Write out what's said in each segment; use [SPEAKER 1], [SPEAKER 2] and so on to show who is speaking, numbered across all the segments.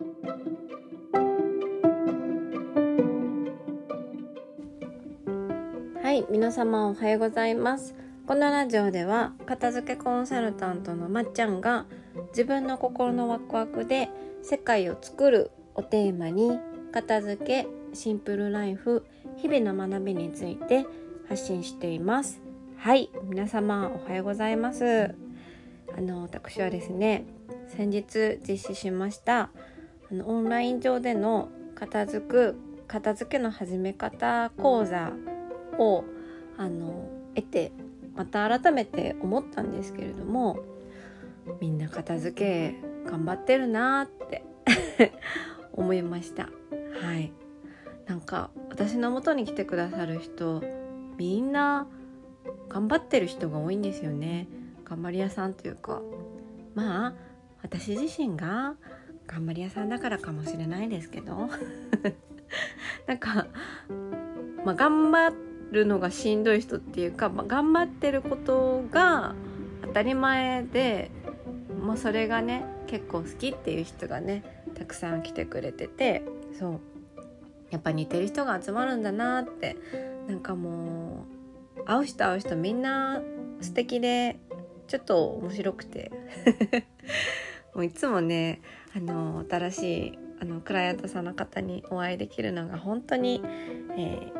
[SPEAKER 1] はい皆様おはようございます。このラジオでは片付けコンサルタントのまっちゃんが自分の心のワクワクで世界を作るをテーマに片付けシンプルライフ日々の学びについて発信しています。はい皆様おはようございます。あの私はですね先日実施しましたあのオンライン上での片付く片付けの始め方講座をあの得てまた改めて思ったんですけれどもみんな片付け頑張ってるなって 思いました。はい。なんか私の元に来てくださる人みんな頑張ってる人が多いんですよね。頑張り屋さんというか。まあ私自身が頑張り屋さんだからかもしれないですけど。なんか、まあ、頑張るのがしんどい人っていうか、まあ、頑張ってることが当たり前で、まあ、それがね結構好きっていう人がねたくさん来てくれててそう。やっぱ似てる人が集まるんだなってなんかもう会う人会う人みんな素敵でちょっと面白くて。もういつもねあの新しいあのクライアントさんの方にお会いできるのが本当に、え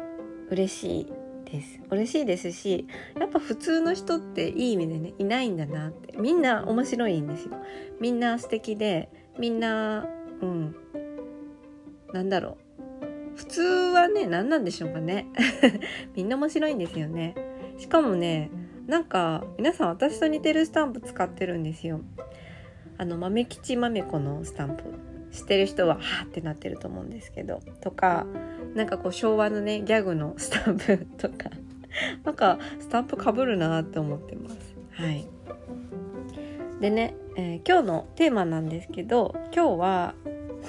[SPEAKER 1] ー、嬉しいです。嬉しいですしやっぱ普通の人っていい意味でねいないんだなって。みんな面白いんですよ。みんな素敵でみんなうん。なんだろう。普通はね何なんでしょうかね。みんな面白いんですよね。しかもねなんか皆さん私と似てるスタンプ使ってるんですよ。あの豆吉豆子のスタンプ知ってる人ははってなってると思うんですけどとかなんかこう昭和のねギャグのスタンプとか なんかスタンプかぶるなって思ってます。はい。でね、えー、今日のテーマなんですけど今日は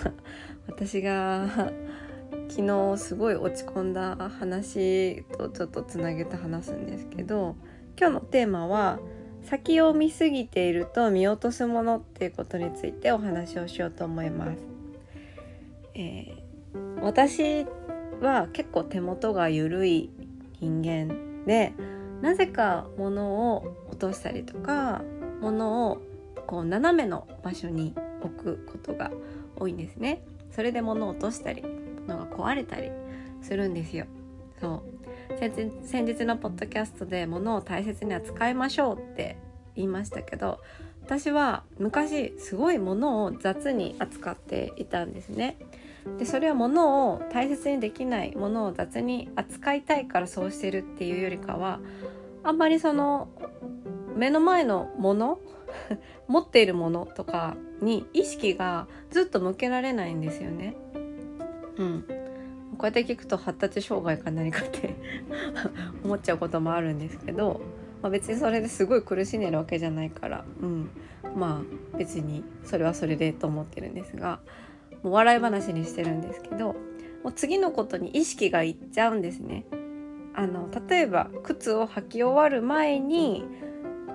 [SPEAKER 1] 私が昨日すごい落ち込んだ話とちょっとつなげて話すんですけど今日のテーマは先を見すぎていると見落とすものっていうことについてお話をしようと思います。えー、私は結構手元が緩い人間でなぜか物を落としたりとか物をこう斜めの場所に置くことが多いんですね。それで物を落としたり物が壊れたりするんですよ。そう先日のポッドキャストで物を大切に扱いましょうって言いましたけど私は昔すごい物を雑に扱っていたんですね。でそれは物を大切にできないものを雑に扱いたいからそうしてるっていうよりかはあんまりその目の前のもの 持っているものとかに意識がずっと向けられないんですよね。うん、こうやって聞くと発達障害か何かって 思っちゃうこともあるんですけど、まあ、別にそれですごい苦しんでるわけじゃないから、うん、まあ別にそれはそれでと思ってるんですがもう笑い話にしてるんですけどもう次のことに意識がいっちゃうんですね。あの例えば靴を履き終わる前に、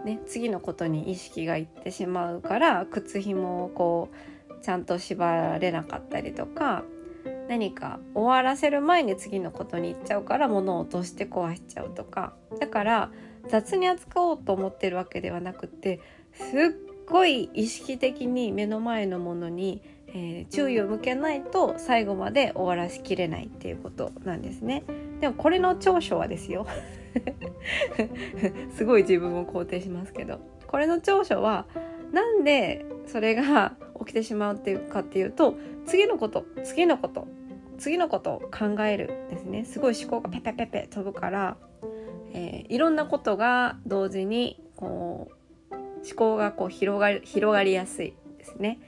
[SPEAKER 1] ね、次のことに意識がいってしまうから靴紐をこうちゃんと縛られなかったりとか何か終わらせる前に次のことに行っちゃうから物を落として壊しちゃうとか。だから雑に扱おうと思ってるわけではなくてすっごい意識的に目の前のものにえー、注意を向けないと最後まで終わらしきれないっていうことなんですね。でもこれの長所はですよ。すごい自分を肯定しますけど。これの長所はなんでそれが起きてしまうっていうかっていうと次のこと次のこと次のことを考えるですねすごい思考がペペペペ飛ぶから、えー、いろんなことが同時にこう思考がこう広がり広がりやすいですね。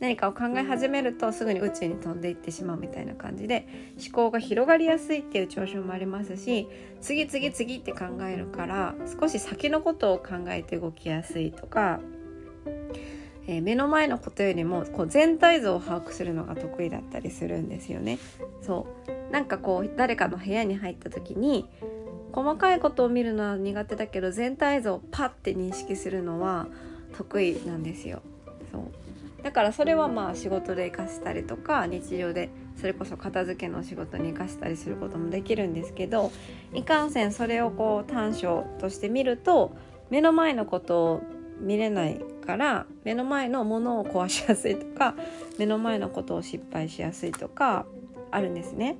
[SPEAKER 1] 何かを考え始めるとすぐに宇宙に飛んでいってしまうみたいな感じで思考が広がりやすいっていう長所もありますし次々次って考えるから少し先のことを考えて動きやすいとか、えー、目の前のことよりもこう全体像を把握するのが得意だったりするんですよね。そうなんかこう誰かの部屋に入った時に細かいことを見るのは苦手だけど全体像をパッて認識するのは得意なんですよ。そうだからそれはまあ仕事で活かしたりとか日常でそれこそ片付けの仕事に生かしたりすることもできるんですけどいかんせんそれをこう短所として見ると目の前のことを見れないから目の前のものを壊しやすいとか 目の前のことを失敗しやすいとかあるんですね。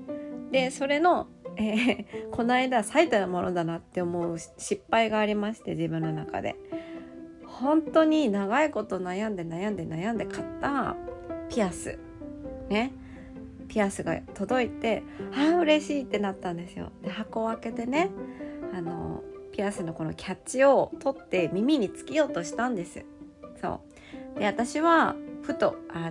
[SPEAKER 1] でそれの、えー、この間最たるものだなって思う失敗がありまして自分の中で。本当に長いこと悩んで悩んで悩んで買ったピアスねピアスが届いてああ嬉しいってなったんですよで箱を開けてねあのピアスのこのキャッチを取って耳につけようとしたんですそう。で私はふとあ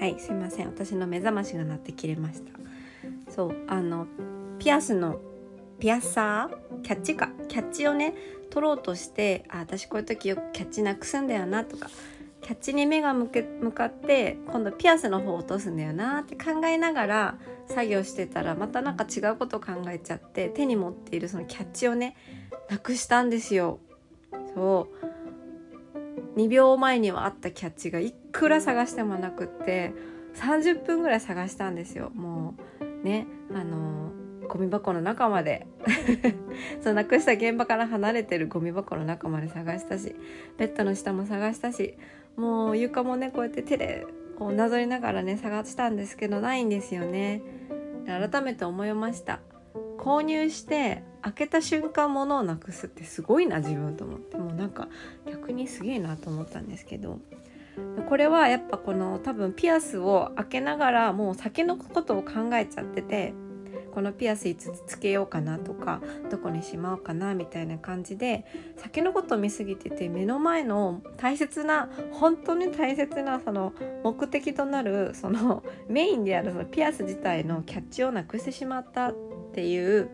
[SPEAKER 1] はいすいません。私の目覚ましが鳴って切れました。そうあのピアスのピアッサー？キャッチか。キャッチをね取ろうとしてあ私こういう時よくキャッチなくすんだよなとか。キャッチに目が向け向かって今度ピアスの方を落とすんだよなって考えながら作業してたらまたなんか違うことを考えちゃって手に持っているそのキャッチをねなくしたんですよ。そう。2秒前にはあったキャッチがいくら探してもなくって30分ぐらい探したんですよ。もうねあのゴミ箱の中まで。そのなくした現場から離れてるゴミ箱の中まで探したしベッドの下も探したしもう床もねこうやって手でこうなぞりながらね探したんですけどないんですよね。改めて思いました。購入して開けた瞬間物をなくすってすごいな自分と思って。もうなんか逆にすげえなと思ったんですけど。これはやっぱこの多分ピアスを開けながらもう先のことを考えちゃっててこのピアスいつつけようかなとかどこにしまおうかなみたいな感じで先のことを見すぎてて目の前の大切な本当に大切なその目的となるそのメインであるそのピアス自体のキャッチをなくしてしまったっていう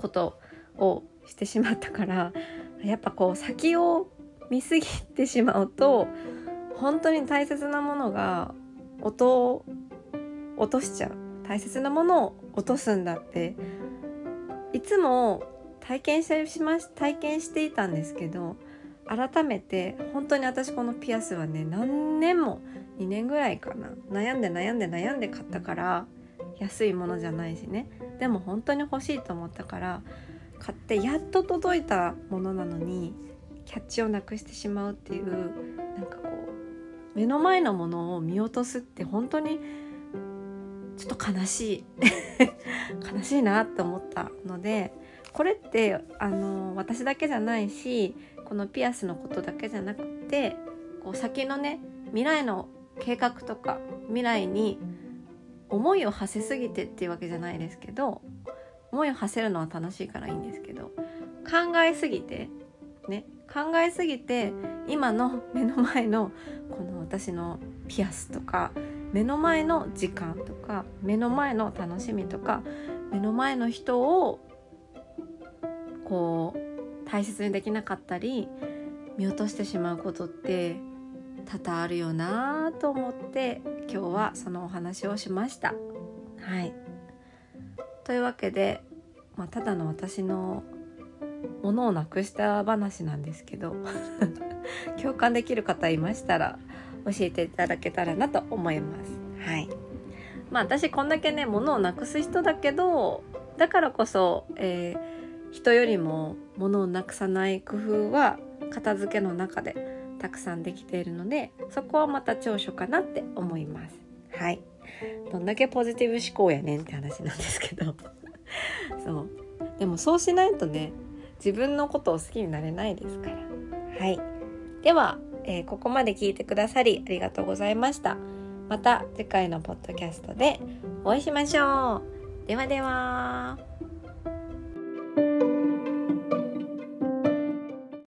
[SPEAKER 1] ことをしてしまったからやっぱこう先を見すぎてしまうと本当に大切なものが音を落としちゃう。大切なものを落とすんだって。いつも体験してしま体験していたんですけど改めて本当に私このピアスはね何年も2年ぐらいかな悩んで悩んで悩んで買ったから安いものじゃないしね。でも本当に欲しいと思ったから買ってやっと届いたものなのにキャッチをなくしてしまうっていうなんかこう目の前のものを見落とすって本当にちょっと悲しい。悲しいなって思ったのでこれってあの私だけじゃないしこのピアスのことだけじゃなくてこう先のね未来の計画とか未来に思いを馳せすぎてっていうわけじゃないですけど思いを馳せるのは楽しいからいいんですけど考えすぎてね考えすぎて今の目の前のこの私のピアスとか目の前の時間とか目の前の楽しみとか目の前の人をこう大切にできなかったり見落としてしまうことって多々あるよなと思って今日はそのお話をしました。はいというわけで、まあ、ただの私のものをなくした話なんですけど 共感できる方いましたら教えていただけたらなと思います。はい。まあ私こんだけね物をなくす人だけどだからこそ、えー、人よりも物をなくさない工夫は片付けの中でたくさんできているのでそこはまた長所かなって思います。はい。どんだけポジティブ思考やねんって話なんですけど そうでもそうしないとね自分のことを好きになれないですからはいではえー、ここまで聞いてくださりありがとうございました。また次回のポッドキャストでお会いしましょう。ではでは。